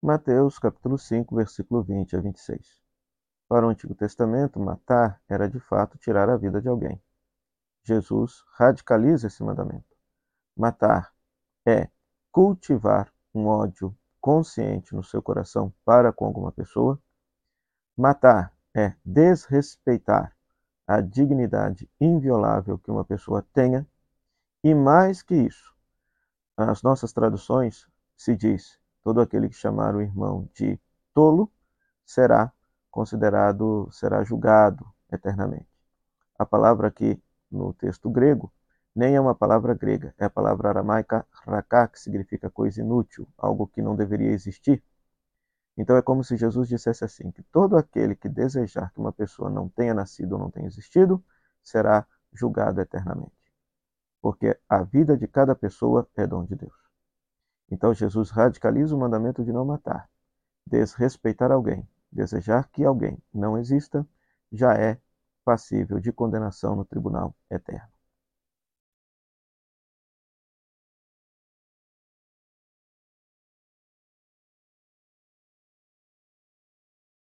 Mateus capítulo 5, versículo 20 a 26. Para o Antigo Testamento, matar era de fato tirar a vida de alguém. Jesus radicaliza esse mandamento. Matar é cultivar um ódio consciente no seu coração para com alguma pessoa. Matar é desrespeitar a dignidade inviolável que uma pessoa tenha. E mais que isso, nas nossas traduções se diz todo aquele que chamar o irmão de tolo será considerado, será julgado eternamente. A palavra aqui no texto grego nem é uma palavra grega, é a palavra aramaica raká, que significa coisa inútil, algo que não deveria existir. Então é como se Jesus dissesse assim: que todo aquele que desejar que uma pessoa não tenha nascido ou não tenha existido será julgado eternamente. Porque a vida de cada pessoa é dom de Deus. Então Jesus radicaliza o mandamento de não matar. Desrespeitar alguém, desejar que alguém não exista, já é passível de condenação no tribunal eterno.